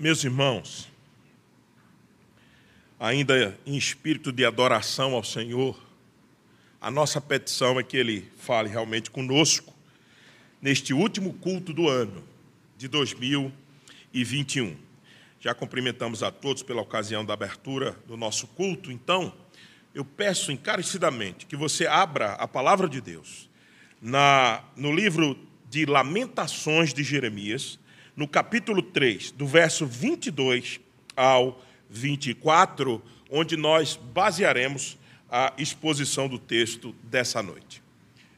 Meus irmãos, ainda em espírito de adoração ao Senhor, a nossa petição é que Ele fale realmente conosco neste último culto do ano de 2021. Já cumprimentamos a todos pela ocasião da abertura do nosso culto, então eu peço encarecidamente que você abra a palavra de Deus na, no livro de Lamentações de Jeremias, no capítulo 3, do verso 22 ao 24, onde nós basearemos a exposição do texto dessa noite.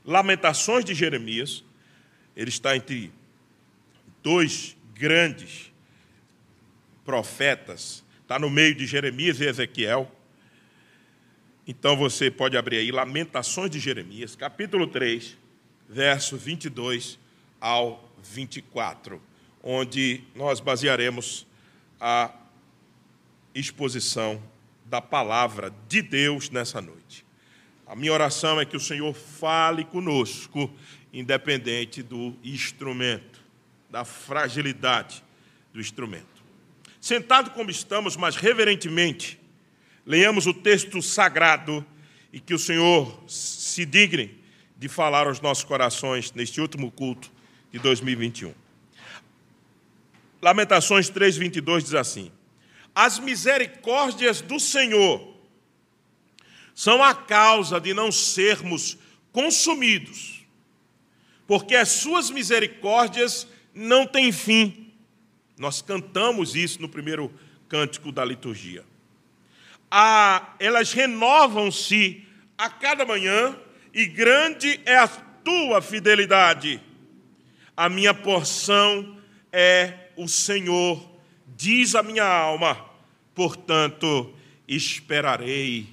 Lamentações de Jeremias, ele está entre dois grandes profetas, está no meio de Jeremias e Ezequiel. Então você pode abrir aí Lamentações de Jeremias, capítulo 3, verso 22 ao 24 onde nós basearemos a exposição da palavra de Deus nessa noite. A minha oração é que o Senhor fale conosco, independente do instrumento, da fragilidade do instrumento. Sentado como estamos, mas reverentemente, leiamos o texto sagrado e que o Senhor se digne de falar aos nossos corações neste último culto de 2021. Lamentações 3:22 diz assim: As misericórdias do Senhor são a causa de não sermos consumidos, porque as suas misericórdias não têm fim. Nós cantamos isso no primeiro cântico da liturgia. Elas renovam-se a cada manhã e grande é a tua fidelidade. A minha porção é o Senhor, diz a minha alma, portanto, esperarei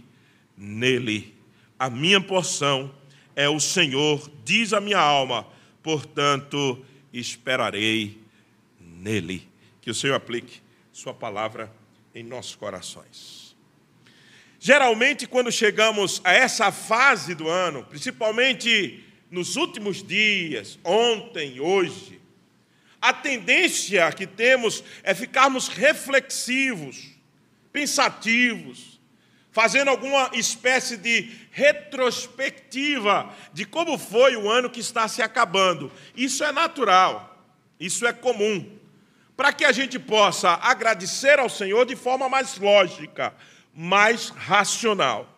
nele. A minha porção é o Senhor, diz a minha alma, portanto, esperarei nele. Que o Senhor aplique Sua palavra em nossos corações. Geralmente, quando chegamos a essa fase do ano, principalmente nos últimos dias, ontem, hoje, a tendência que temos é ficarmos reflexivos, pensativos, fazendo alguma espécie de retrospectiva de como foi o ano que está se acabando. Isso é natural, isso é comum, para que a gente possa agradecer ao Senhor de forma mais lógica, mais racional.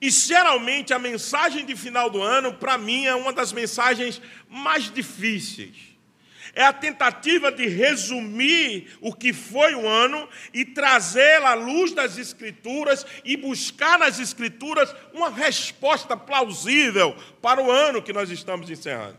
E geralmente a mensagem de final do ano, para mim, é uma das mensagens mais difíceis é a tentativa de resumir o que foi o ano e trazer à luz das Escrituras e buscar nas Escrituras uma resposta plausível para o ano que nós estamos encerrando.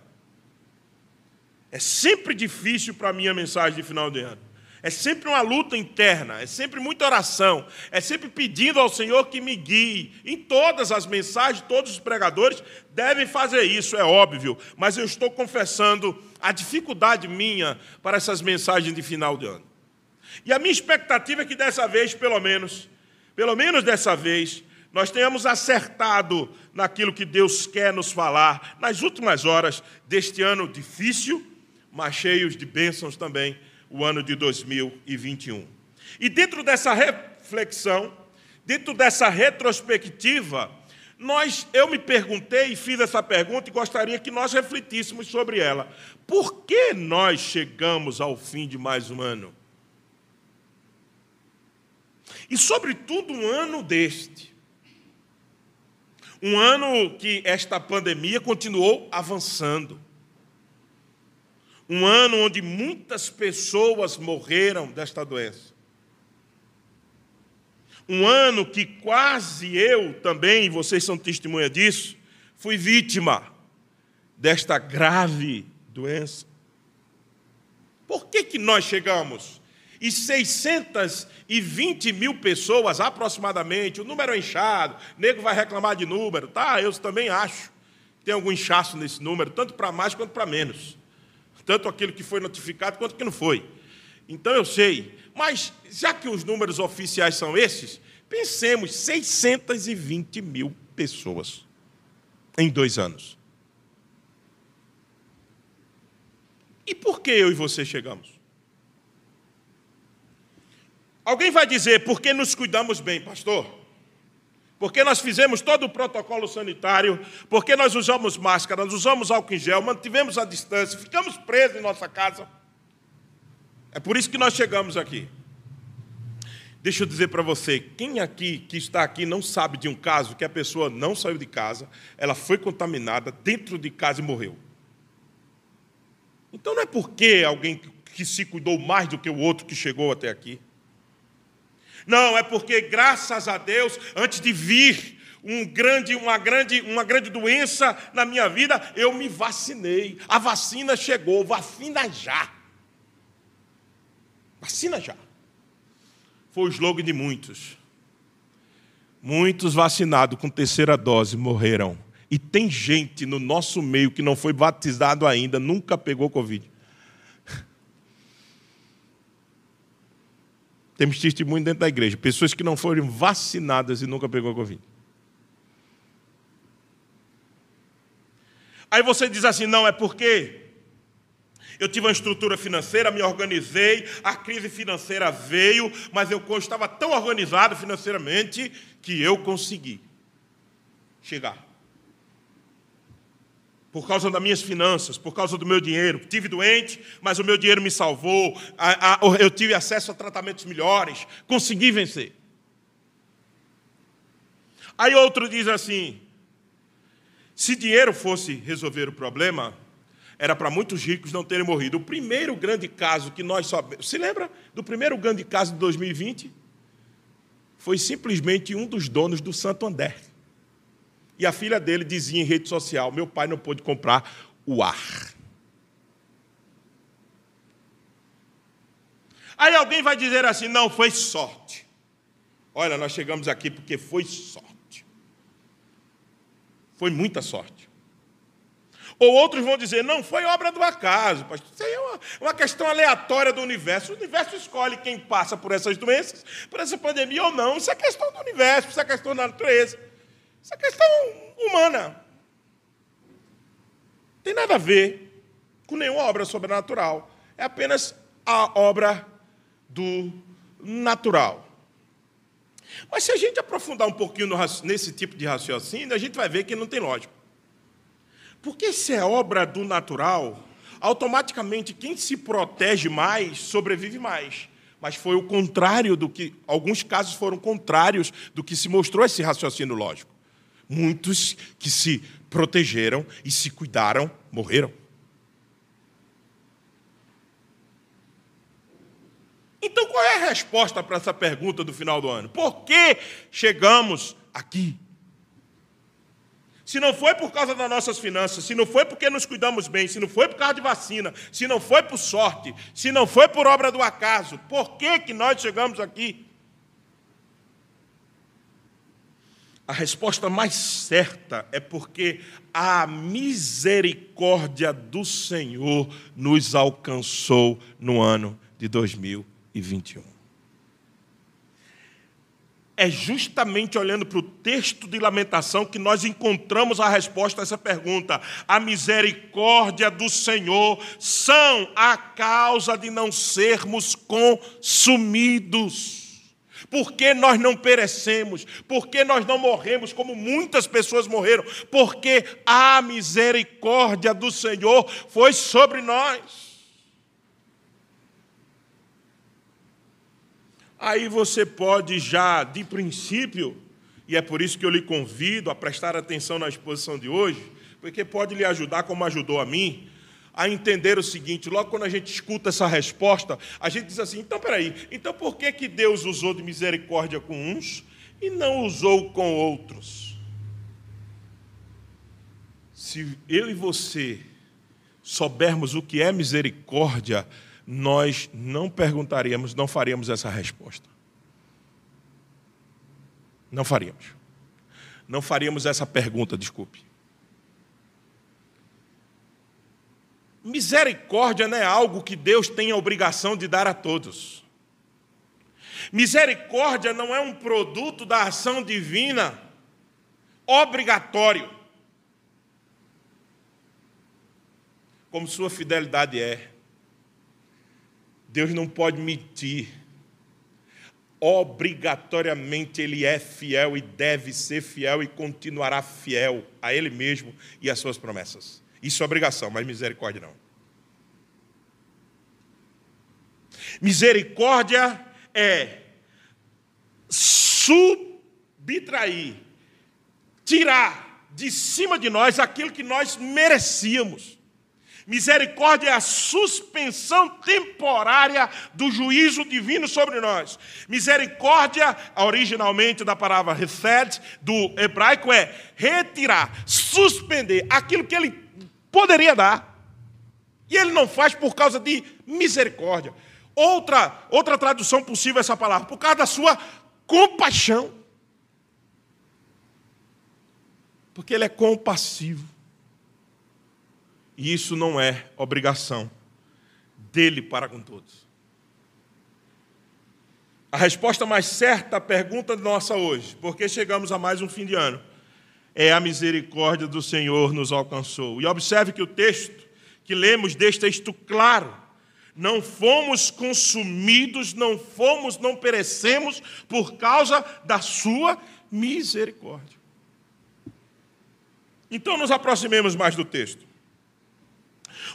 É sempre difícil para mim a mensagem de final de ano. É sempre uma luta interna, é sempre muita oração, é sempre pedindo ao Senhor que me guie. Em todas as mensagens, todos os pregadores devem fazer isso, é óbvio, mas eu estou confessando a dificuldade minha para essas mensagens de final de ano. E a minha expectativa é que dessa vez, pelo menos, pelo menos dessa vez, nós tenhamos acertado naquilo que Deus quer nos falar nas últimas horas deste ano difícil, mas cheios de bênçãos também o ano de 2021. E dentro dessa reflexão, dentro dessa retrospectiva, nós, eu me perguntei e fiz essa pergunta e gostaria que nós refletíssemos sobre ela. Por que nós chegamos ao fim de mais um ano? E, sobretudo, um ano deste. Um ano que esta pandemia continuou avançando. Um ano onde muitas pessoas morreram desta doença. Um ano que quase eu também, vocês são testemunha disso, fui vítima desta grave doença. Por que, que nós chegamos? E 620 mil pessoas, aproximadamente, o número é inchado, o nego vai reclamar de número, tá? Eu também acho. Tem algum inchaço nesse número, tanto para mais quanto para menos tanto aquilo que foi notificado quanto que não foi. Então eu sei, mas já que os números oficiais são esses, pensemos 620 mil pessoas em dois anos. E por que eu e você chegamos? Alguém vai dizer, porque nos cuidamos bem, pastor? Porque nós fizemos todo o protocolo sanitário, porque nós usamos máscara, nós usamos álcool em gel, mantivemos a distância, ficamos presos em nossa casa. É por isso que nós chegamos aqui. Deixa eu dizer para você, quem aqui que está aqui não sabe de um caso que a pessoa não saiu de casa, ela foi contaminada dentro de casa e morreu. Então não é porque alguém que se cuidou mais do que o outro que chegou até aqui. Não, é porque, graças a Deus, antes de vir um grande, uma, grande, uma grande doença na minha vida, eu me vacinei. A vacina chegou, vacina já. Vacina já. Foi o slogan de muitos. Muitos vacinados com terceira dose morreram. E tem gente no nosso meio que não foi batizado ainda, nunca pegou Covid. Temos testemunho dentro da igreja. Pessoas que não foram vacinadas e nunca pegou Covid. Aí você diz assim: não, é porque eu tive uma estrutura financeira, me organizei, a crise financeira veio, mas eu estava tão organizado financeiramente que eu consegui chegar por causa das minhas finanças, por causa do meu dinheiro. Tive doente, mas o meu dinheiro me salvou. Eu tive acesso a tratamentos melhores, consegui vencer. Aí outro diz assim: se dinheiro fosse resolver o problema, era para muitos ricos não terem morrido. O primeiro grande caso que nós sabemos. Se lembra do primeiro grande caso de 2020? Foi simplesmente um dos donos do Santo André. E a filha dele dizia em rede social: Meu pai não pôde comprar o ar. Aí alguém vai dizer assim: Não, foi sorte. Olha, nós chegamos aqui porque foi sorte. Foi muita sorte. Ou outros vão dizer: Não, foi obra do acaso. Pastor. Isso aí é uma, uma questão aleatória do universo. O universo escolhe quem passa por essas doenças, por essa pandemia ou não. Isso é questão do universo, isso é questão da natureza. Isso é questão humana. Tem nada a ver com nenhuma obra sobrenatural. É apenas a obra do natural. Mas se a gente aprofundar um pouquinho nesse tipo de raciocínio, a gente vai ver que não tem lógica. Porque se é obra do natural, automaticamente quem se protege mais sobrevive mais. Mas foi o contrário do que, alguns casos foram contrários do que se mostrou esse raciocínio lógico. Muitos que se protegeram e se cuidaram morreram. Então, qual é a resposta para essa pergunta do final do ano? Por que chegamos aqui? Se não foi por causa das nossas finanças, se não foi porque nos cuidamos bem, se não foi por causa de vacina, se não foi por sorte, se não foi por obra do acaso, por que, que nós chegamos aqui? A resposta mais certa é porque a misericórdia do Senhor nos alcançou no ano de 2021. É justamente olhando para o texto de Lamentação que nós encontramos a resposta a essa pergunta. A misericórdia do Senhor são a causa de não sermos consumidos. Por que nós não perecemos? Por que nós não morremos como muitas pessoas morreram? Porque a misericórdia do Senhor foi sobre nós. Aí você pode já, de princípio, e é por isso que eu lhe convido a prestar atenção na exposição de hoje, porque pode lhe ajudar como ajudou a mim, a entender o seguinte: logo quando a gente escuta essa resposta, a gente diz assim: então peraí, então por que, que Deus usou de misericórdia com uns e não usou com outros? Se eu e você soubermos o que é misericórdia, nós não perguntaríamos, não faríamos essa resposta. Não faríamos. Não faríamos essa pergunta, desculpe. Misericórdia não é algo que Deus tem a obrigação de dar a todos. Misericórdia não é um produto da ação divina obrigatório. Como sua fidelidade é. Deus não pode mentir. obrigatoriamente ele é fiel e deve ser fiel e continuará fiel a ele mesmo e às suas promessas. Isso é obrigação, mas misericórdia não. Misericórdia é subtrair, tirar de cima de nós aquilo que nós merecíamos. Misericórdia é a suspensão temporária do juízo divino sobre nós. Misericórdia, originalmente da palavra refed, do hebraico, é retirar, suspender aquilo que ele poderia dar. E ele não faz por causa de misericórdia. Outra, outra tradução possível essa palavra, por causa da sua compaixão. Porque ele é compassivo. E isso não é obrigação dele para com todos. A resposta mais certa à pergunta nossa hoje, porque chegamos a mais um fim de ano, é a misericórdia do Senhor nos alcançou. E observe que o texto que lemos deixa isto claro. Não fomos consumidos, não fomos, não perecemos por causa da sua misericórdia. Então nos aproximemos mais do texto.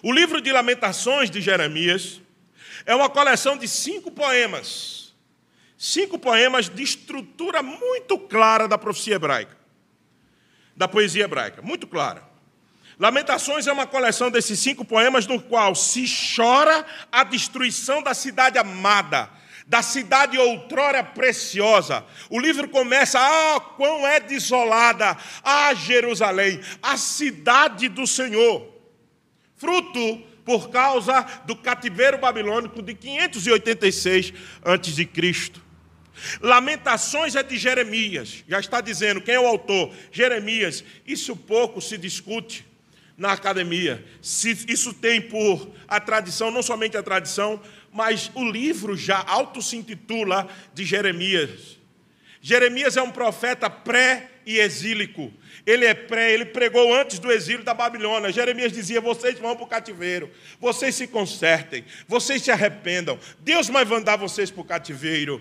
O livro de Lamentações de Jeremias é uma coleção de cinco poemas. Cinco poemas de estrutura muito clara da profecia hebraica, da poesia hebraica, muito clara. Lamentações é uma coleção desses cinco poemas no qual se chora a destruição da cidade amada, da cidade outrora preciosa. O livro começa: Ah, quão é desolada, ah, Jerusalém, a cidade do Senhor fruto por causa do cativeiro babilônico de 586 a.C. Lamentações é de Jeremias, já está dizendo quem é o autor, Jeremias. Isso pouco se discute na academia. Isso tem por a tradição, não somente a tradição, mas o livro já auto se intitula de Jeremias. Jeremias é um profeta pré e exílico. Ele é pré, ele pregou antes do exílio da Babilônia. Jeremias dizia: vocês vão para o cativeiro, vocês se consertem, vocês se arrependam. Deus vai mandar vocês para o cativeiro.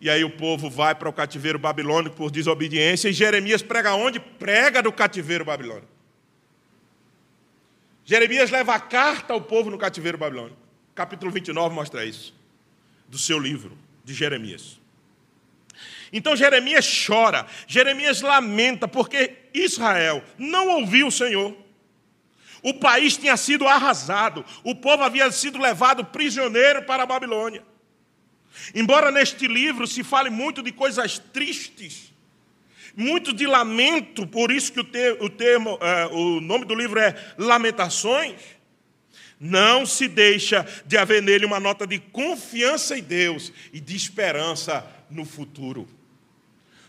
E aí o povo vai para o cativeiro babilônico por desobediência. E Jeremias prega onde? Prega do cativeiro babilônico. Jeremias leva a carta ao povo no cativeiro babilônico. Capítulo 29 mostra isso, do seu livro, de Jeremias. Então Jeremias chora, Jeremias lamenta, porque Israel não ouviu o Senhor. O país tinha sido arrasado, o povo havia sido levado prisioneiro para a Babilônia. Embora neste livro se fale muito de coisas tristes, muito de lamento, por isso que o, te, o, termo, uh, o nome do livro é Lamentações, não se deixa de haver nele uma nota de confiança em Deus e de esperança no futuro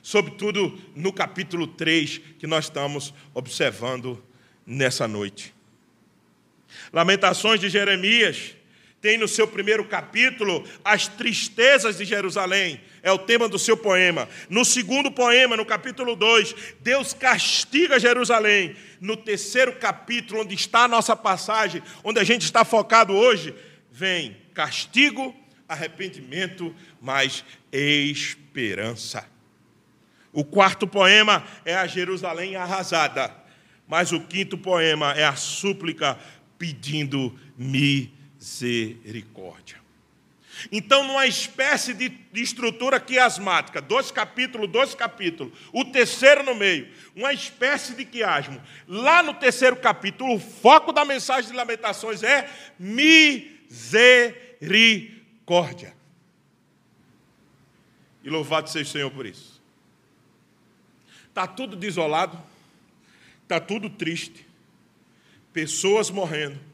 sobretudo no capítulo 3 que nós estamos observando nessa noite. Lamentações de Jeremias tem no seu primeiro capítulo as tristezas de Jerusalém, é o tema do seu poema. No segundo poema, no capítulo 2, Deus castiga Jerusalém. No terceiro capítulo, onde está a nossa passagem, onde a gente está focado hoje, vem castigo, arrependimento, mas esperança. O quarto poema é a Jerusalém arrasada. Mas o quinto poema é a súplica pedindo misericórdia. Então, numa espécie de, de, estrutura quiasmática, dois capítulos, dois capítulos, o terceiro no meio, uma espécie de quiasmo. Lá no terceiro capítulo, o foco da mensagem de Lamentações é misericórdia. E louvado seja o Senhor por isso. Está tudo desolado, está tudo triste, pessoas morrendo,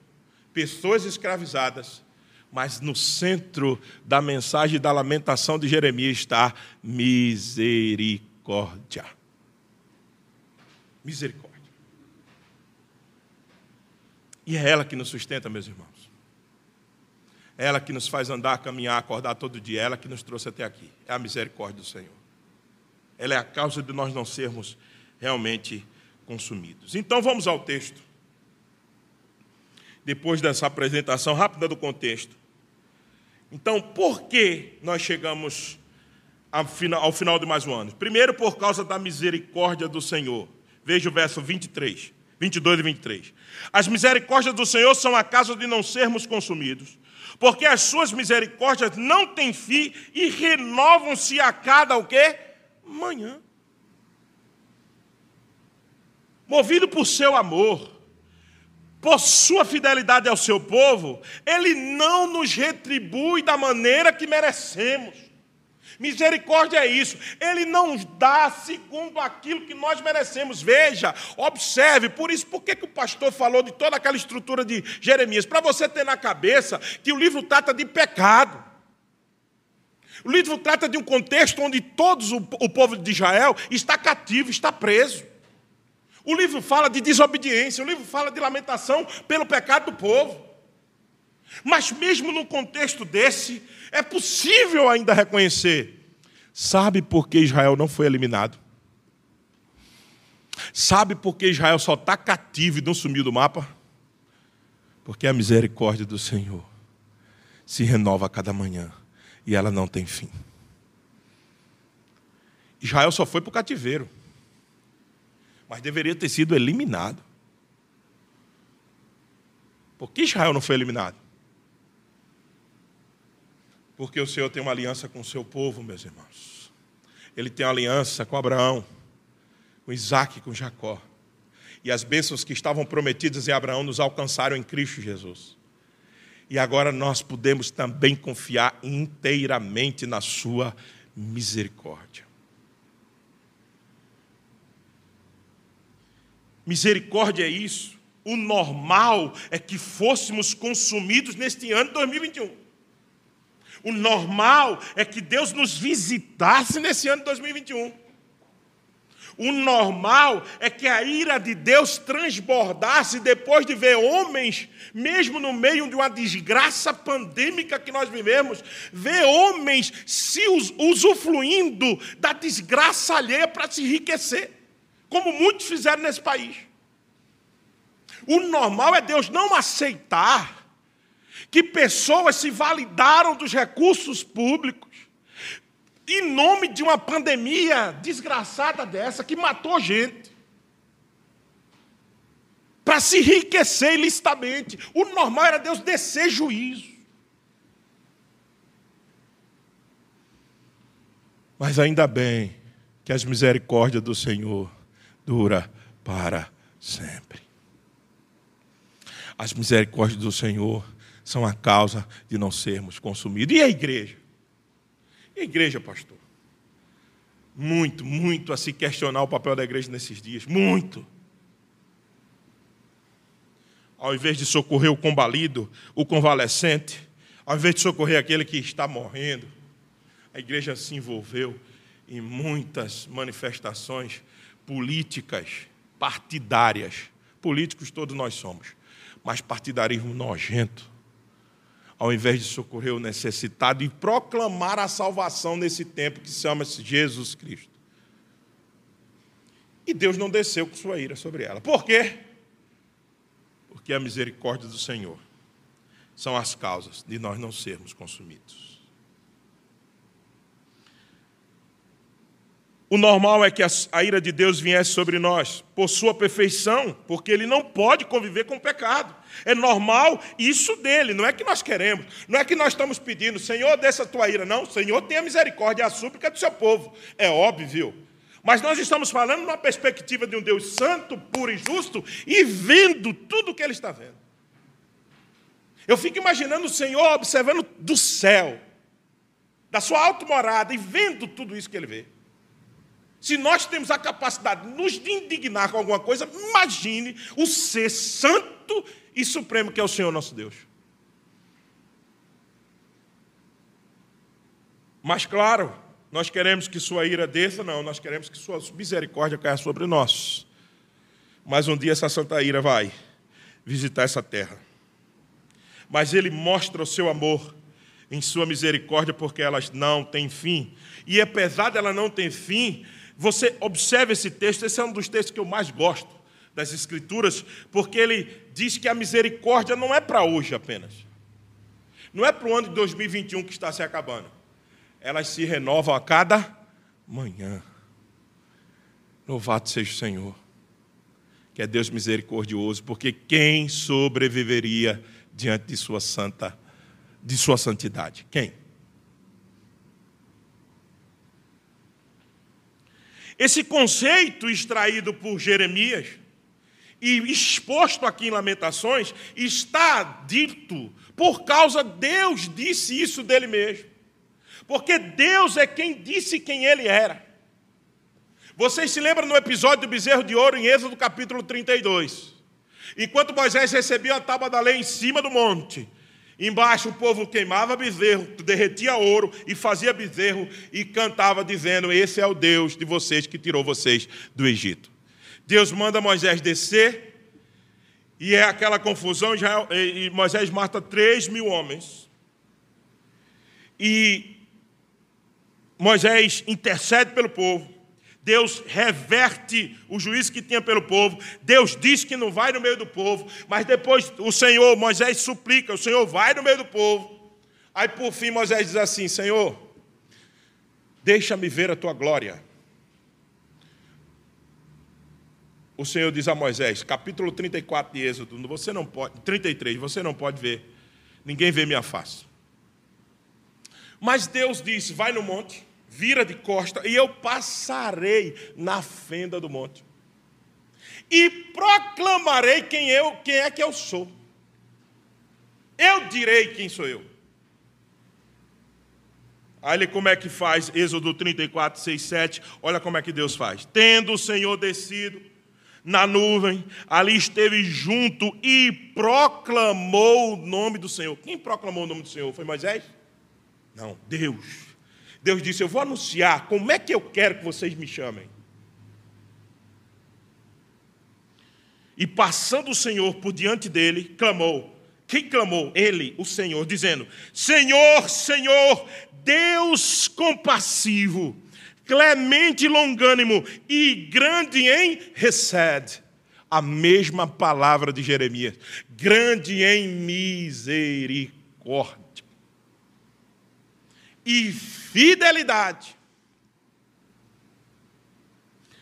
pessoas escravizadas, mas no centro da mensagem da lamentação de Jeremias está misericórdia. Misericórdia. E é ela que nos sustenta, meus irmãos. É ela que nos faz andar, caminhar, acordar todo dia. É ela que nos trouxe até aqui. É a misericórdia do Senhor ela é a causa de nós não sermos realmente consumidos. Então vamos ao texto. Depois dessa apresentação rápida do contexto. Então, por que nós chegamos ao final de mais um ano? Primeiro, por causa da misericórdia do Senhor. Veja o verso 23, 22 e 23. As misericórdias do Senhor são a causa de não sermos consumidos, porque as suas misericórdias não têm fim e renovam-se a cada o quê? Manhã. Movido por seu amor, por sua fidelidade ao seu povo, ele não nos retribui da maneira que merecemos. Misericórdia é isso. Ele não dá segundo aquilo que nós merecemos. Veja, observe. Por isso, por que, que o pastor falou de toda aquela estrutura de Jeremias? Para você ter na cabeça que o livro trata de pecado. O livro trata de um contexto onde todos o povo de Israel está cativo, está preso. O livro fala de desobediência, o livro fala de lamentação pelo pecado do povo. Mas mesmo num contexto desse, é possível ainda reconhecer. Sabe por que Israel não foi eliminado? Sabe por que Israel só está cativo e não sumiu do mapa? Porque a misericórdia do Senhor se renova a cada manhã e ela não tem fim. Israel só foi para o cativeiro, mas deveria ter sido eliminado. Por que Israel não foi eliminado? Porque o Senhor tem uma aliança com o seu povo, meus irmãos. Ele tem uma aliança com Abraão, com Isaac com Jacó. E as bênçãos que estavam prometidas em Abraão nos alcançaram em Cristo Jesus. E agora nós podemos também confiar inteiramente na Sua misericórdia. Misericórdia é isso. O normal é que fôssemos consumidos neste ano de 2021. O normal é que Deus nos visitasse nesse ano de 2021. O normal é que a ira de Deus transbordasse depois de ver homens, mesmo no meio de uma desgraça pandêmica que nós vivemos, ver homens se usufruindo da desgraça alheia para se enriquecer, como muitos fizeram nesse país. O normal é Deus não aceitar que pessoas se validaram dos recursos públicos em nome de uma pandemia desgraçada dessa que matou gente. Para se enriquecer ilicitamente. O normal era Deus descer juízo. Mas ainda bem que as misericórdias do Senhor dura para sempre. As misericórdias do Senhor são a causa de não sermos consumidos. E a igreja? E a igreja, pastor? Muito, muito a se questionar o papel da igreja nesses dias. Muito. Ao invés de socorrer o combalido, o convalescente, ao invés de socorrer aquele que está morrendo, a igreja se envolveu em muitas manifestações políticas, partidárias. Políticos todos nós somos, mas partidarismo nojento ao invés de socorrer o necessitado e proclamar a salvação nesse tempo que chama-se Jesus Cristo. E Deus não desceu com sua ira sobre ela. Por quê? Porque a misericórdia do Senhor são as causas de nós não sermos consumidos. O normal é que a ira de Deus viesse sobre nós por sua perfeição, porque ele não pode conviver com o pecado. É normal isso dele, não é que nós queremos, não é que nós estamos pedindo, Senhor, desça a tua ira, não. Senhor, tenha misericórdia, a súplica do seu povo. É óbvio. Mas nós estamos falando numa perspectiva de um Deus santo, puro e justo e vendo tudo o que ele está vendo. Eu fico imaginando o Senhor observando do céu, da sua alta morada e vendo tudo isso que ele vê. Se nós temos a capacidade de nos indignar com alguma coisa, imagine o ser santo e supremo que é o Senhor nosso Deus. Mas claro, nós queremos que sua ira desça, não, nós queremos que sua misericórdia caia sobre nós. Mas um dia essa santa ira vai visitar essa terra. Mas ele mostra o seu amor em sua misericórdia, porque elas não têm fim. E apesar dela não ter fim, você observe esse texto, esse é um dos textos que eu mais gosto das Escrituras, porque ele diz que a misericórdia não é para hoje apenas. Não é para o ano de 2021 que está se acabando. Elas se renovam a cada manhã. Louvado seja o Senhor, que é Deus misericordioso, porque quem sobreviveria diante de sua santa, de sua santidade? Quem? Esse conceito extraído por Jeremias e exposto aqui em Lamentações está dito por causa Deus disse isso dele mesmo. Porque Deus é quem disse quem ele era. Vocês se lembram no episódio do bezerro de ouro em Êxodo capítulo 32? Enquanto Moisés recebia a tábua da lei em cima do monte, Embaixo o povo queimava bezerro, derretia ouro e fazia bezerro e cantava dizendo: Esse é o Deus de vocês que tirou vocês do Egito. Deus manda Moisés descer e é aquela confusão. E Moisés mata três mil homens. E Moisés intercede pelo povo. Deus reverte o juízo que tinha pelo povo. Deus diz que não vai no meio do povo, mas depois o Senhor, Moisés suplica, o Senhor vai no meio do povo. Aí por fim Moisés diz assim: Senhor, deixa-me ver a tua glória. O Senhor diz a Moisés, capítulo 34 de Êxodo, você não pode, 33, você não pode ver, ninguém vê minha face. Mas Deus disse: vai no monte, vira de costa, e eu passarei na fenda do monte. E proclamarei quem eu, quem é que eu sou. Eu direi quem sou eu. Olha como é que faz, Êxodo 34, 6, 7. Olha como é que Deus faz. Tendo o Senhor descido na nuvem, ali esteve junto e proclamou o nome do Senhor. Quem proclamou o nome do Senhor? Foi Moisés? Não, Deus. Deus disse: Eu vou anunciar como é que eu quero que vocês me chamem. E passando o Senhor por diante dele, clamou. Quem clamou? Ele, o Senhor, dizendo: Senhor, Senhor, Deus compassivo, clemente e longânimo e grande em recede. A mesma palavra de Jeremias: grande em misericórdia e fidelidade.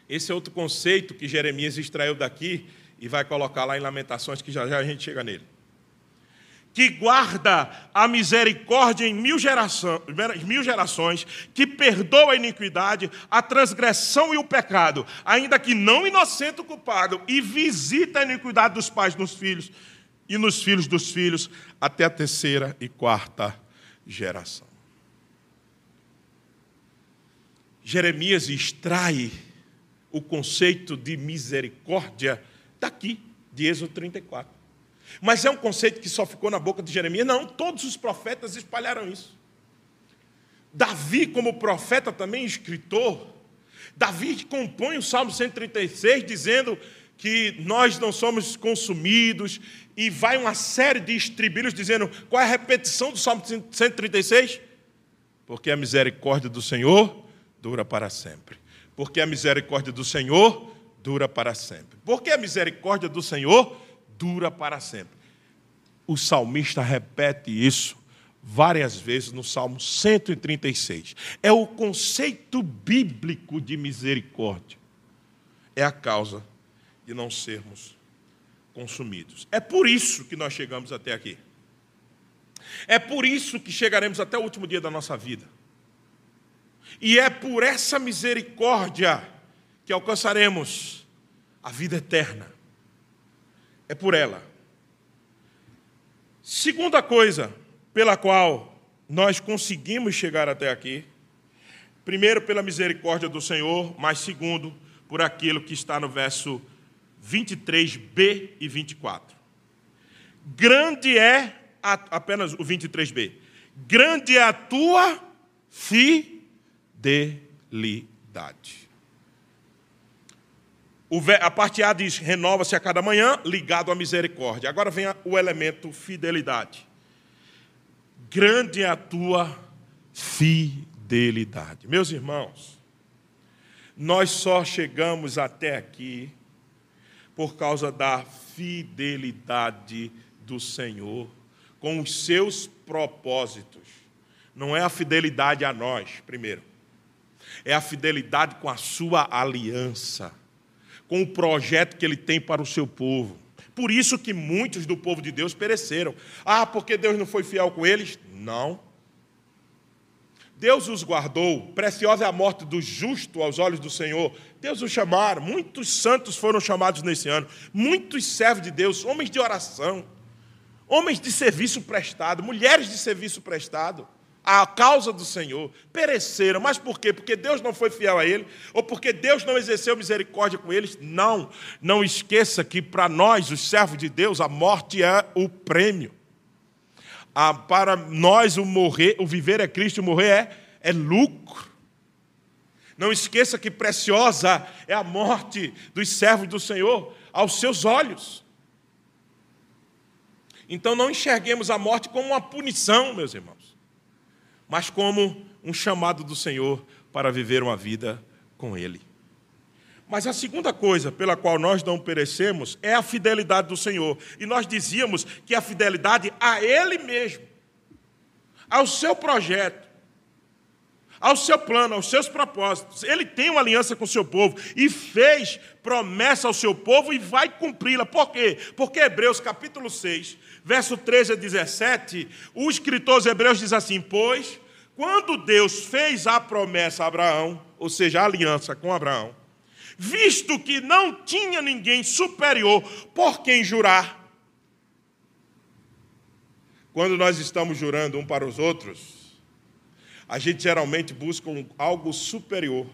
Esse é outro conceito que Jeremias extraiu daqui e vai colocar lá em Lamentações, que já já a gente chega nele. Que guarda a misericórdia em mil gerações, mil gerações, que perdoa a iniquidade, a transgressão e o pecado, ainda que não inocente o culpado, e visita a iniquidade dos pais nos filhos e nos filhos dos filhos, até a terceira e quarta geração. Jeremias extrai o conceito de misericórdia daqui, de Êxodo 34. Mas é um conceito que só ficou na boca de Jeremias? Não, todos os profetas espalharam isso. Davi, como profeta, também escritor, Davi compõe o Salmo 136 dizendo que nós não somos consumidos, e vai uma série de estribilhos dizendo qual é a repetição do Salmo 136? Porque a misericórdia do Senhor dura para sempre. Porque a misericórdia do Senhor dura para sempre. Porque a misericórdia do Senhor dura para sempre. O salmista repete isso várias vezes no Salmo 136. É o conceito bíblico de misericórdia. É a causa de não sermos consumidos. É por isso que nós chegamos até aqui. É por isso que chegaremos até o último dia da nossa vida. E é por essa misericórdia que alcançaremos a vida eterna. É por ela. Segunda coisa pela qual nós conseguimos chegar até aqui, primeiro pela misericórdia do Senhor, mas segundo por aquilo que está no verso 23b e 24. Grande é a, apenas o 23b. Grande é a tua fidelidade fidelidade. A parte A diz: renova-se a cada manhã, ligado à misericórdia. Agora vem o elemento fidelidade. Grande é a tua fidelidade. Meus irmãos, nós só chegamos até aqui por causa da fidelidade do Senhor com os seus propósitos. Não é a fidelidade a nós, primeiro. É a fidelidade com a sua aliança, com o projeto que ele tem para o seu povo. Por isso que muitos do povo de Deus pereceram. Ah, porque Deus não foi fiel com eles? Não. Deus os guardou, preciosa é a morte do justo aos olhos do Senhor. Deus os chamaram, muitos santos foram chamados nesse ano, muitos servos de Deus, homens de oração, homens de serviço prestado, mulheres de serviço prestado, a causa do Senhor, pereceram. Mas por quê? Porque Deus não foi fiel a ele? Ou porque Deus não exerceu misericórdia com eles? Não. Não esqueça que para nós, os servos de Deus, a morte é o prêmio. Ah, para nós, o morrer, o viver é Cristo, o morrer é, é lucro. Não esqueça que preciosa é a morte dos servos do Senhor aos seus olhos. Então não enxerguemos a morte como uma punição, meus irmãos, mas como um chamado do Senhor para viver uma vida com Ele. Mas a segunda coisa pela qual nós não perecemos é a fidelidade do Senhor. E nós dizíamos que a fidelidade a Ele mesmo, ao seu projeto, ao seu plano, aos seus propósitos. Ele tem uma aliança com o seu povo e fez promessa ao seu povo e vai cumpri-la. Por quê? Porque Hebreus capítulo 6, verso 13 a 17, o escritor dos Hebreus diz assim: Pois, quando Deus fez a promessa a Abraão, ou seja, a aliança com Abraão, visto que não tinha ninguém superior por quem jurar. Quando nós estamos jurando um para os outros, a gente geralmente busca um, algo superior.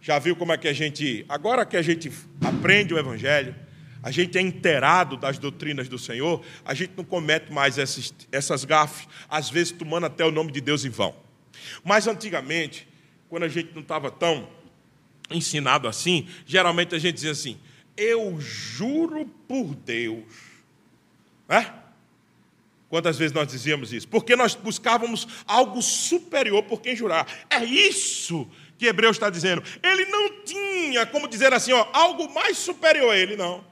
Já viu como é que a gente, agora que a gente aprende o Evangelho, a gente é inteirado das doutrinas do Senhor, a gente não comete mais essas, essas gafes, às vezes tomando até o nome de Deus em vão. Mas antigamente, quando a gente não estava tão ensinado assim, geralmente a gente diz assim: Eu juro por Deus. É? Quantas vezes nós dizíamos isso? Porque nós buscávamos algo superior por quem jurar. É isso que Hebreus está dizendo. Ele não tinha como dizer assim, ó, algo mais superior a ele, não.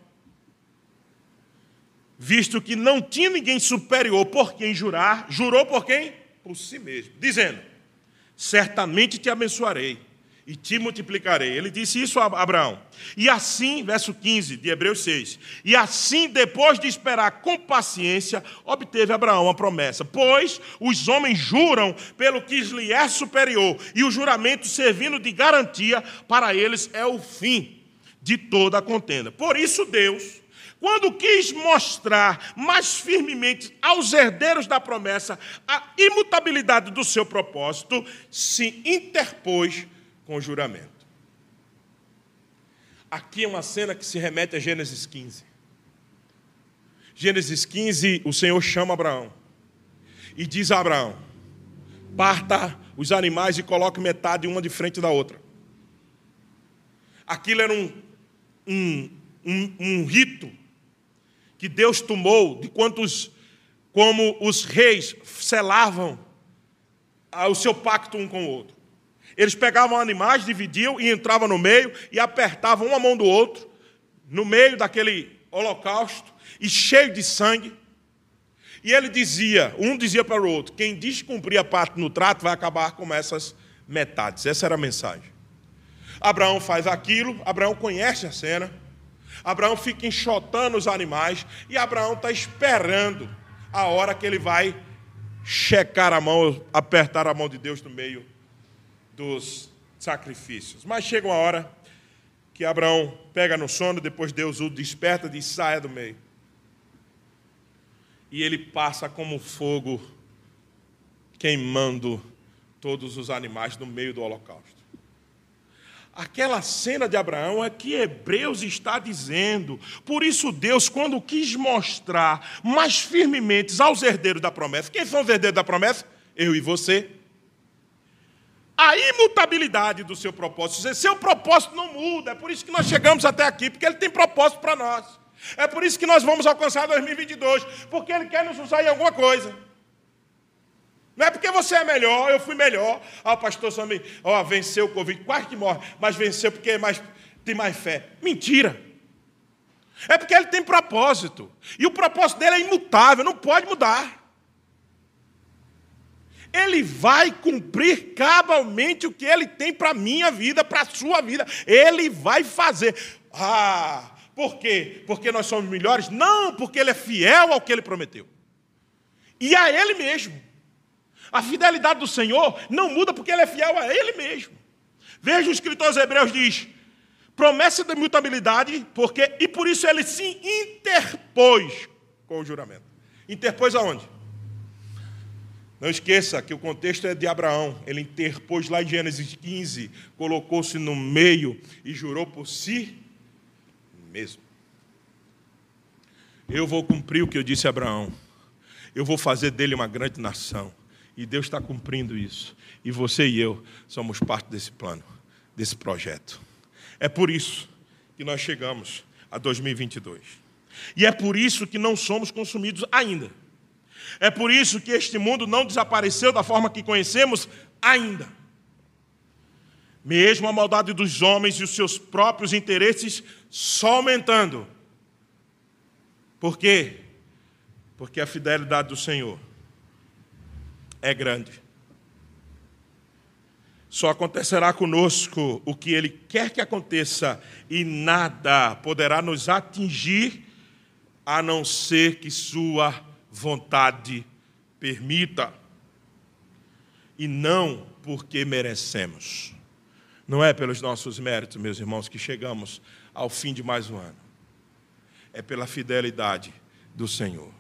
Visto que não tinha ninguém superior por quem jurar, jurou por quem? Por si mesmo, dizendo: Certamente te abençoarei e te multiplicarei. Ele disse isso a Abraão. E assim, verso 15 de Hebreus 6, e assim, depois de esperar com paciência, obteve Abraão a promessa. Pois os homens juram pelo que lhe é superior, e o juramento servindo de garantia para eles é o fim de toda a contenda. Por isso, Deus, quando quis mostrar mais firmemente aos herdeiros da promessa a imutabilidade do seu propósito, se interpôs com juramento. Aqui é uma cena que se remete a Gênesis 15. Gênesis 15, o Senhor chama Abraão e diz a Abraão: parta os animais e coloque metade uma de frente da outra. Aquilo era um, um, um, um rito que Deus tomou de quantos, como os reis selavam o seu pacto um com o outro. Eles pegavam animais, dividiam e entravam no meio e apertavam uma mão do outro, no meio daquele holocausto, e cheio de sangue. E ele dizia, um dizia para o outro: quem descumprir a parte no trato vai acabar com essas metades. Essa era a mensagem. Abraão faz aquilo, Abraão conhece a cena, Abraão fica enxotando os animais, e Abraão está esperando a hora que ele vai checar a mão, apertar a mão de Deus no meio dos sacrifícios. Mas chega uma hora que Abraão pega no sono, depois Deus o desperta e saia do meio. E ele passa como fogo, queimando todos os animais no meio do holocausto. Aquela cena de Abraão é que Hebreus está dizendo. Por isso, Deus, quando quis mostrar mais firmemente aos herdeiros da promessa, quem são os herdeiros da promessa? Eu e você a imutabilidade do seu propósito. Seu propósito não muda. É por isso que nós chegamos até aqui, porque ele tem propósito para nós. É por isso que nós vamos alcançar 2022, porque ele quer nos usar em alguma coisa. Não é porque você é melhor, eu fui melhor. Ah, o pastor me, ó, venceu o Covid, quase que morre, mas venceu porque é mais, tem mais fé. Mentira. É porque ele tem propósito. E o propósito dele é imutável, não pode mudar. Ele vai cumprir cabalmente o que ele tem para a minha vida, para a sua vida. Ele vai fazer. Ah, por quê? Porque nós somos melhores? Não, porque ele é fiel ao que ele prometeu. E a ele mesmo. A fidelidade do Senhor não muda porque ele é fiel a ele mesmo. Veja o escritor aos Hebreus diz: promessa de mutabilidade, porque e por isso ele se interpôs com o juramento. Interpôs aonde? Não esqueça que o contexto é de Abraão. Ele interpôs lá em Gênesis 15, colocou-se no meio e jurou por si mesmo. Eu vou cumprir o que eu disse a Abraão. Eu vou fazer dele uma grande nação. E Deus está cumprindo isso. E você e eu somos parte desse plano, desse projeto. É por isso que nós chegamos a 2022. E é por isso que não somos consumidos ainda. É por isso que este mundo não desapareceu da forma que conhecemos ainda. Mesmo a maldade dos homens e os seus próprios interesses só aumentando. Por quê? Porque a fidelidade do Senhor é grande. Só acontecerá conosco o que Ele quer que aconteça, e nada poderá nos atingir, a não ser que Sua vontade permita. E não porque merecemos. Não é pelos nossos méritos, meus irmãos, que chegamos ao fim de mais um ano. É pela fidelidade do Senhor.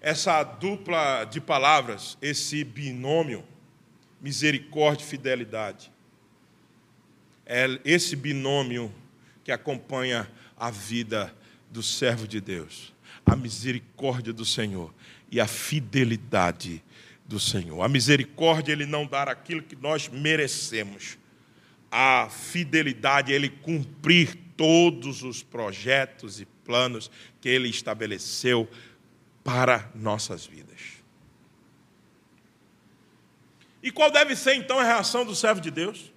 Essa dupla de palavras, esse binômio, misericórdia e fidelidade, é esse binômio que acompanha a vida do servo de Deus. A misericórdia do Senhor e a fidelidade do Senhor. A misericórdia, Ele não dar aquilo que nós merecemos. A fidelidade, Ele cumprir todos os projetos e planos que Ele estabeleceu para nossas vidas. E qual deve ser então a reação do servo de Deus?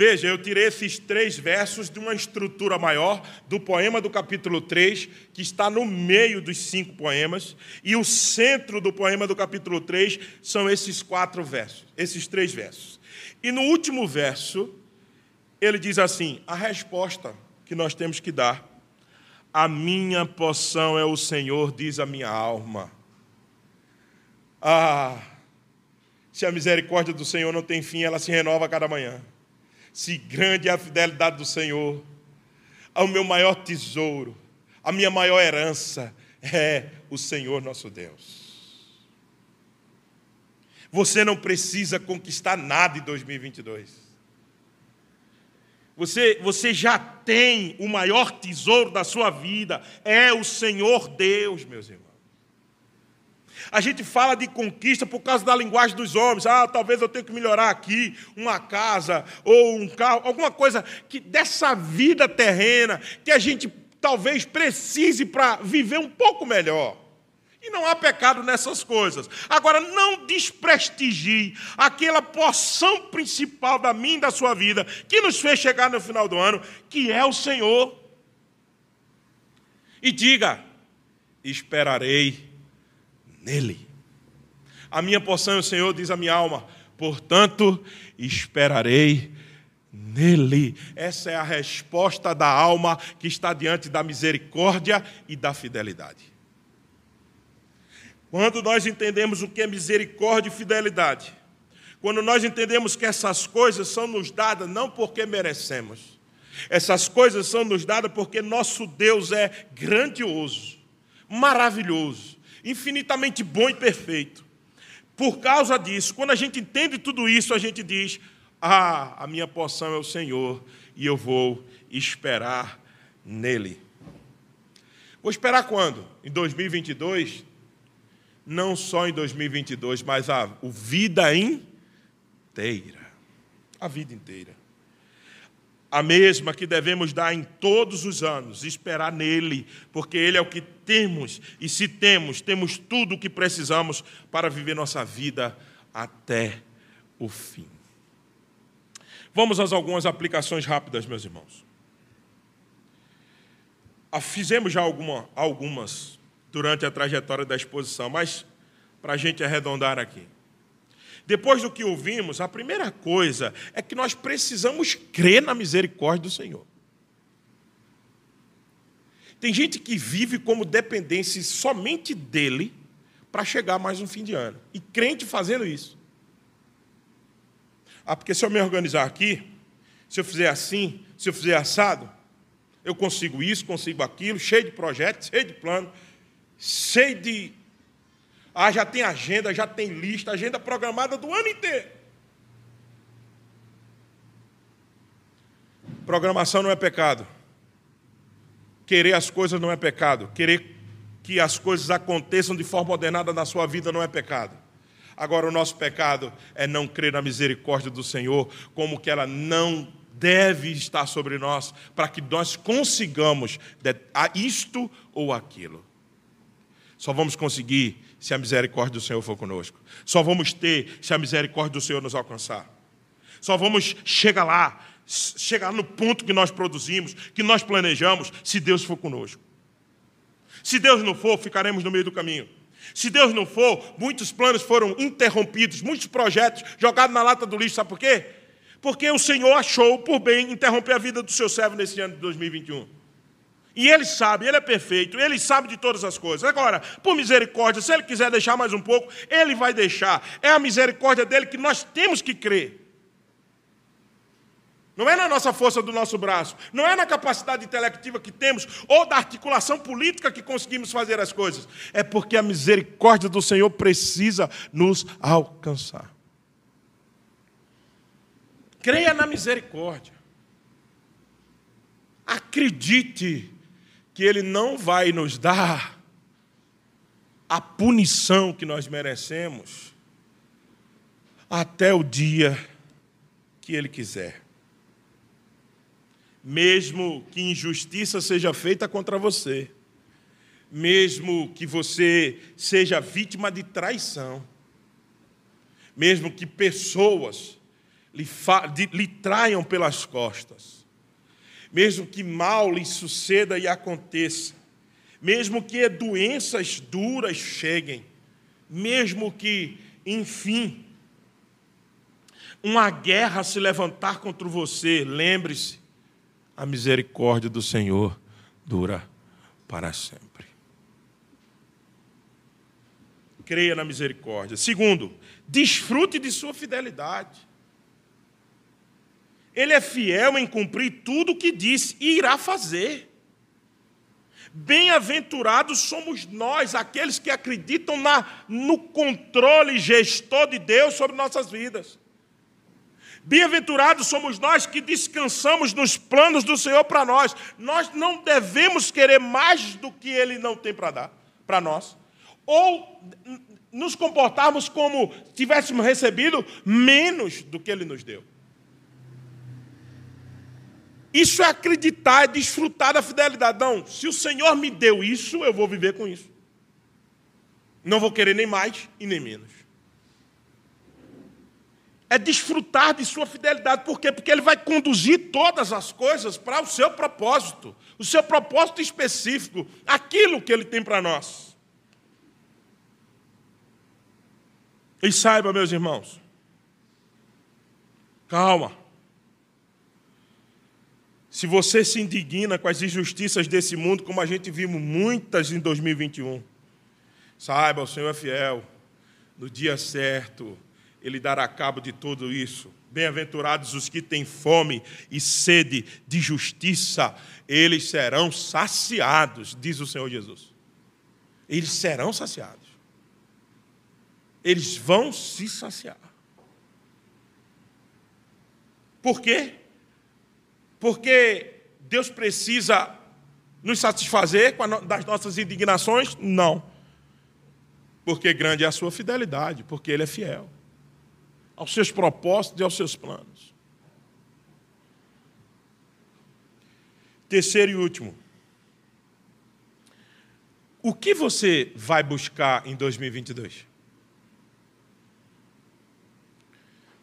Veja, eu tirei esses três versos de uma estrutura maior do poema do capítulo 3, que está no meio dos cinco poemas, e o centro do poema do capítulo 3 são esses quatro versos, esses três versos. E no último verso, ele diz assim: a resposta que nós temos que dar a minha poção é o Senhor, diz a minha alma. Ah, se a misericórdia do Senhor não tem fim, ela se renova cada manhã. Se grande é a fidelidade do Senhor, ao meu maior tesouro, a minha maior herança é o Senhor nosso Deus. Você não precisa conquistar nada em 2022. Você, você já tem o maior tesouro da sua vida, é o Senhor Deus, meus irmãos. A gente fala de conquista por causa da linguagem dos homens. Ah, talvez eu tenha que melhorar aqui uma casa ou um carro, alguma coisa que dessa vida terrena que a gente talvez precise para viver um pouco melhor. E não há pecado nessas coisas. Agora, não desprestigie aquela porção principal da minha da sua vida, que nos fez chegar no final do ano, que é o Senhor. E diga: esperarei nele. A minha porção é o Senhor, diz a minha alma, portanto, esperarei nele. Essa é a resposta da alma que está diante da misericórdia e da fidelidade. Quando nós entendemos o que é misericórdia e fidelidade, quando nós entendemos que essas coisas são nos dadas não porque merecemos, essas coisas são nos dadas porque nosso Deus é grandioso, maravilhoso, infinitamente bom e perfeito. Por causa disso, quando a gente entende tudo isso, a gente diz: Ah, a minha porção é o Senhor e eu vou esperar nele. Vou esperar quando? Em 2022? não só em 2022, mas a, a vida inteira. A vida inteira. A mesma que devemos dar em todos os anos, esperar nele, porque ele é o que temos, e se temos, temos tudo o que precisamos para viver nossa vida até o fim. Vamos às algumas aplicações rápidas, meus irmãos. Ah, fizemos já alguma, algumas durante a trajetória da exposição, mas para a gente arredondar aqui. Depois do que ouvimos, a primeira coisa é que nós precisamos crer na misericórdia do Senhor. Tem gente que vive como dependência somente dele para chegar mais um fim de ano. E crente fazendo isso. Ah, porque se eu me organizar aqui, se eu fizer assim, se eu fizer assado, eu consigo isso, consigo aquilo, cheio de projetos, cheio de plano, cheio de. Ah, já tem agenda, já tem lista, agenda programada do ano inteiro. Programação não é pecado. Querer as coisas não é pecado. Querer que as coisas aconteçam de forma ordenada na sua vida não é pecado. Agora, o nosso pecado é não crer na misericórdia do Senhor, como que ela não deve estar sobre nós, para que nós consigamos isto ou aquilo. Só vamos conseguir se a misericórdia do Senhor for conosco. Só vamos ter se a misericórdia do Senhor nos alcançar. Só vamos chegar lá, chegar no ponto que nós produzimos, que nós planejamos, se Deus for conosco. Se Deus não for, ficaremos no meio do caminho. Se Deus não for, muitos planos foram interrompidos, muitos projetos jogados na lata do lixo. Sabe por quê? Porque o Senhor achou por bem interromper a vida do seu servo nesse ano de 2021. E ele sabe, ele é perfeito, ele sabe de todas as coisas. Agora, por misericórdia, se ele quiser deixar mais um pouco, ele vai deixar. É a misericórdia dele que nós temos que crer. Não é na nossa força do nosso braço, não é na capacidade intelectiva que temos ou da articulação política que conseguimos fazer as coisas. É porque a misericórdia do Senhor precisa nos alcançar. Creia na misericórdia. Acredite que Ele não vai nos dar a punição que nós merecemos até o dia que Ele quiser. Mesmo que injustiça seja feita contra você, mesmo que você seja vítima de traição, mesmo que pessoas lhe, lhe traiam pelas costas, mesmo que mal lhe suceda e aconteça, mesmo que doenças duras cheguem, mesmo que, enfim, uma guerra se levantar contra você, lembre-se, a misericórdia do Senhor dura para sempre. Creia na misericórdia. Segundo, desfrute de sua fidelidade. Ele é fiel em cumprir tudo o que disse e irá fazer. Bem-aventurados somos nós, aqueles que acreditam na, no controle gestor de Deus sobre nossas vidas. Bem-aventurados somos nós que descansamos nos planos do Senhor para nós. Nós não devemos querer mais do que Ele não tem para dar para nós. Ou nos comportarmos como tivéssemos recebido menos do que Ele nos deu. Isso é acreditar, é desfrutar da fidelidade. Não, se o Senhor me deu isso, eu vou viver com isso. Não vou querer nem mais e nem menos é desfrutar de sua fidelidade. Por quê? Porque ele vai conduzir todas as coisas para o seu propósito, o seu propósito específico, aquilo que ele tem para nós. E saiba, meus irmãos, calma. Se você se indigna com as injustiças desse mundo, como a gente viu muitas em 2021, saiba, o Senhor é fiel. No dia certo, ele dará cabo de tudo isso. Bem-aventurados os que têm fome e sede de justiça, eles serão saciados, diz o Senhor Jesus. Eles serão saciados. Eles vão se saciar. Por quê? Porque Deus precisa nos satisfazer das nossas indignações? Não. Porque grande é a sua fidelidade, porque Ele é fiel aos seus propósitos e aos seus planos. Terceiro e último. O que você vai buscar em 2022?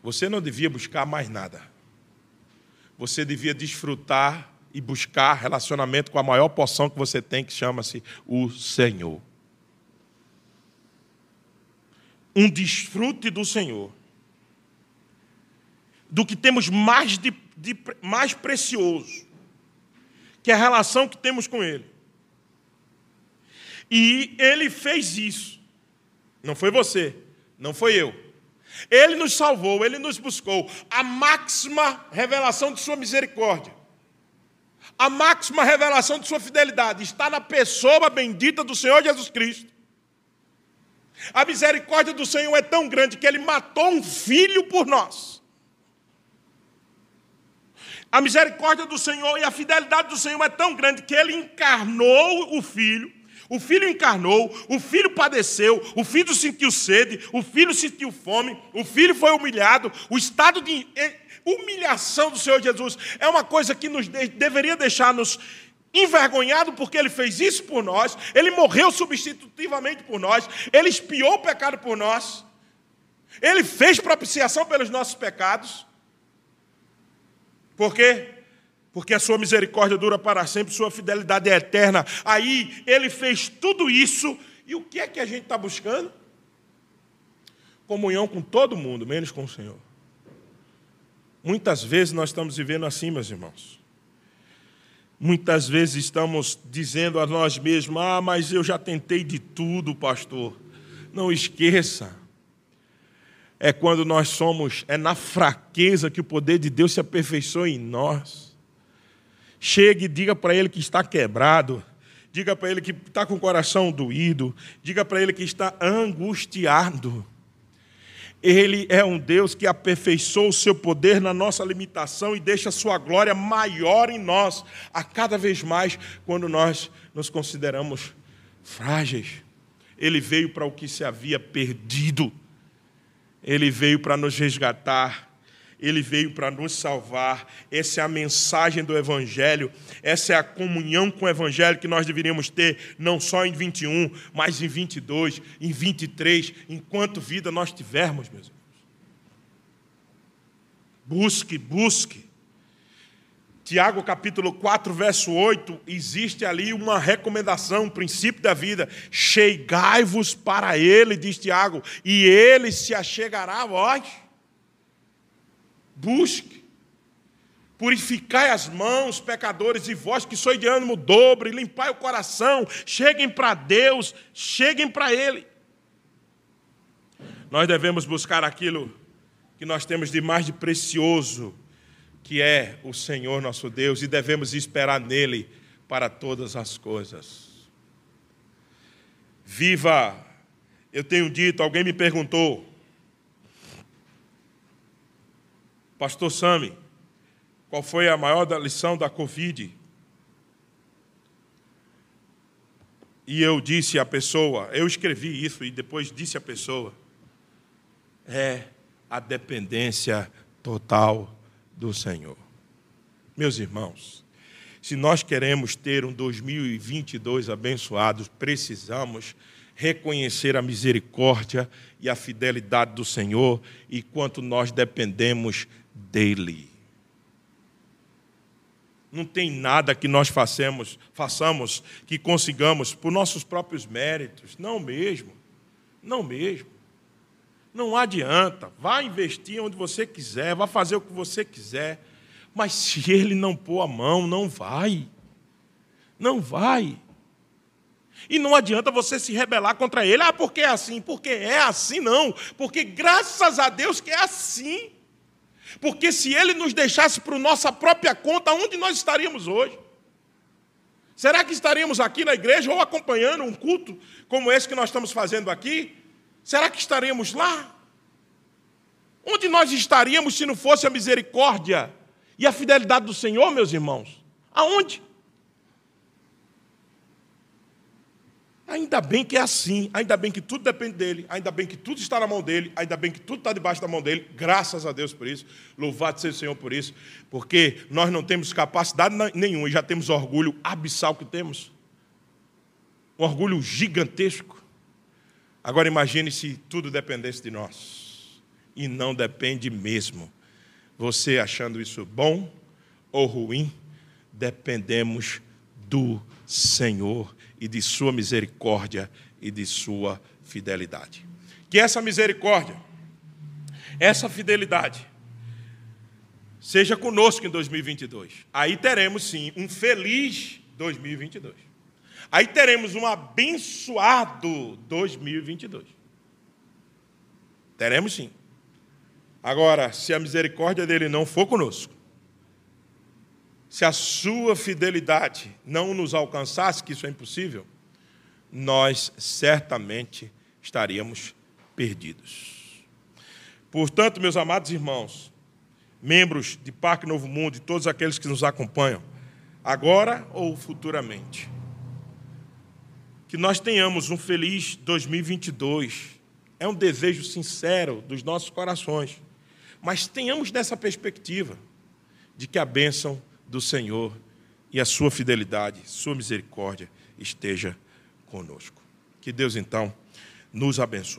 Você não devia buscar mais nada. Você devia desfrutar e buscar relacionamento com a maior poção que você tem, que chama-se o Senhor. Um desfrute do Senhor, do que temos mais, de, de, mais precioso, que é a relação que temos com Ele. E Ele fez isso. Não foi você, não foi eu. Ele nos salvou, Ele nos buscou. A máxima revelação de Sua misericórdia a máxima revelação de sua fidelidade está na pessoa bendita do Senhor Jesus Cristo. A misericórdia do Senhor é tão grande que ele matou um filho por nós. A misericórdia do Senhor e a fidelidade do Senhor é tão grande que ele encarnou o filho. O filho encarnou, o filho padeceu, o filho sentiu sede, o filho sentiu fome, o filho foi humilhado, o estado de humilhação do Senhor Jesus é uma coisa que nos de, deveria deixar-nos envergonhado porque ele fez isso por nós, ele morreu substitutivamente por nós, ele expiou o pecado por nós, ele fez propiciação pelos nossos pecados. Por quê? Porque a sua misericórdia dura para sempre, sua fidelidade é eterna. Aí ele fez tudo isso, e o que é que a gente está buscando? Comunhão com todo mundo, menos com o Senhor. Muitas vezes nós estamos vivendo assim, meus irmãos. Muitas vezes estamos dizendo a nós mesmos: Ah, mas eu já tentei de tudo, pastor. Não esqueça. É quando nós somos, é na fraqueza que o poder de Deus se aperfeiçoa em nós. Chegue e diga para ele que está quebrado, diga para ele que está com o coração doído, diga para ele que está angustiado. Ele é um Deus que aperfeiçoa o seu poder na nossa limitação e deixa a sua glória maior em nós, a cada vez mais, quando nós nos consideramos frágeis. Ele veio para o que se havia perdido, ele veio para nos resgatar, ele veio para nos salvar. Essa é a mensagem do Evangelho, essa é a comunhão com o Evangelho que nós deveríamos ter, não só em 21, mas em 22, em 23, enquanto vida nós tivermos, meus irmãos. Busque, busque. Tiago capítulo 4, verso 8, existe ali uma recomendação, um princípio da vida. Chegai-vos para ele, diz Tiago, e ele se achegará a vós. Busque. Purificai as mãos, pecadores, e vós que sois de ânimo dobre, limpai o coração, cheguem para Deus, cheguem para Ele. Nós devemos buscar aquilo que nós temos de mais de precioso, que é o Senhor nosso Deus, e devemos esperar nele para todas as coisas. Viva! Eu tenho dito, alguém me perguntou, Pastor Sami, qual foi a maior lição da Covid? E eu disse à pessoa, eu escrevi isso e depois disse à pessoa, é a dependência total do Senhor. Meus irmãos, se nós queremos ter um 2022 abençoado, precisamos reconhecer a misericórdia e a fidelidade do Senhor e quanto nós dependemos dele. Não tem nada que nós façamos, façamos que consigamos por nossos próprios méritos. Não mesmo. Não mesmo. Não adianta. Vá investir onde você quiser, vá fazer o que você quiser. Mas se ele não pôr a mão, não vai. Não vai. E não adianta você se rebelar contra ele. Ah, porque é assim? Porque é assim, não. Porque graças a Deus que é assim. Porque se ele nos deixasse por nossa própria conta, onde nós estaríamos hoje? Será que estaríamos aqui na igreja ou acompanhando um culto como esse que nós estamos fazendo aqui? Será que estaríamos lá? Onde nós estaríamos se não fosse a misericórdia e a fidelidade do Senhor, meus irmãos? Aonde? Ainda bem que é assim, ainda bem que tudo depende dele, ainda bem que tudo está na mão dele, ainda bem que tudo está debaixo da mão dele, graças a Deus por isso, louvado seja o Senhor por isso, porque nós não temos capacidade nenhuma e já temos orgulho abissal que temos, um orgulho gigantesco. Agora imagine se tudo dependesse de nós, e não depende mesmo. Você achando isso bom ou ruim, dependemos do Senhor e de Sua misericórdia e de Sua fidelidade. Que essa misericórdia, essa fidelidade, seja conosco em 2022. Aí teremos sim um feliz 2022. Aí teremos um abençoado 2022. Teremos sim. Agora, se a misericórdia dele não for conosco, se a sua fidelidade não nos alcançasse, que isso é impossível, nós certamente estaríamos perdidos. Portanto, meus amados irmãos, membros de Parque Novo Mundo e todos aqueles que nos acompanham, agora ou futuramente, que nós tenhamos um feliz 2022. É um desejo sincero dos nossos corações. Mas tenhamos nessa perspectiva de que a bênção do Senhor e a sua fidelidade, sua misericórdia esteja conosco. Que Deus então nos abençoe.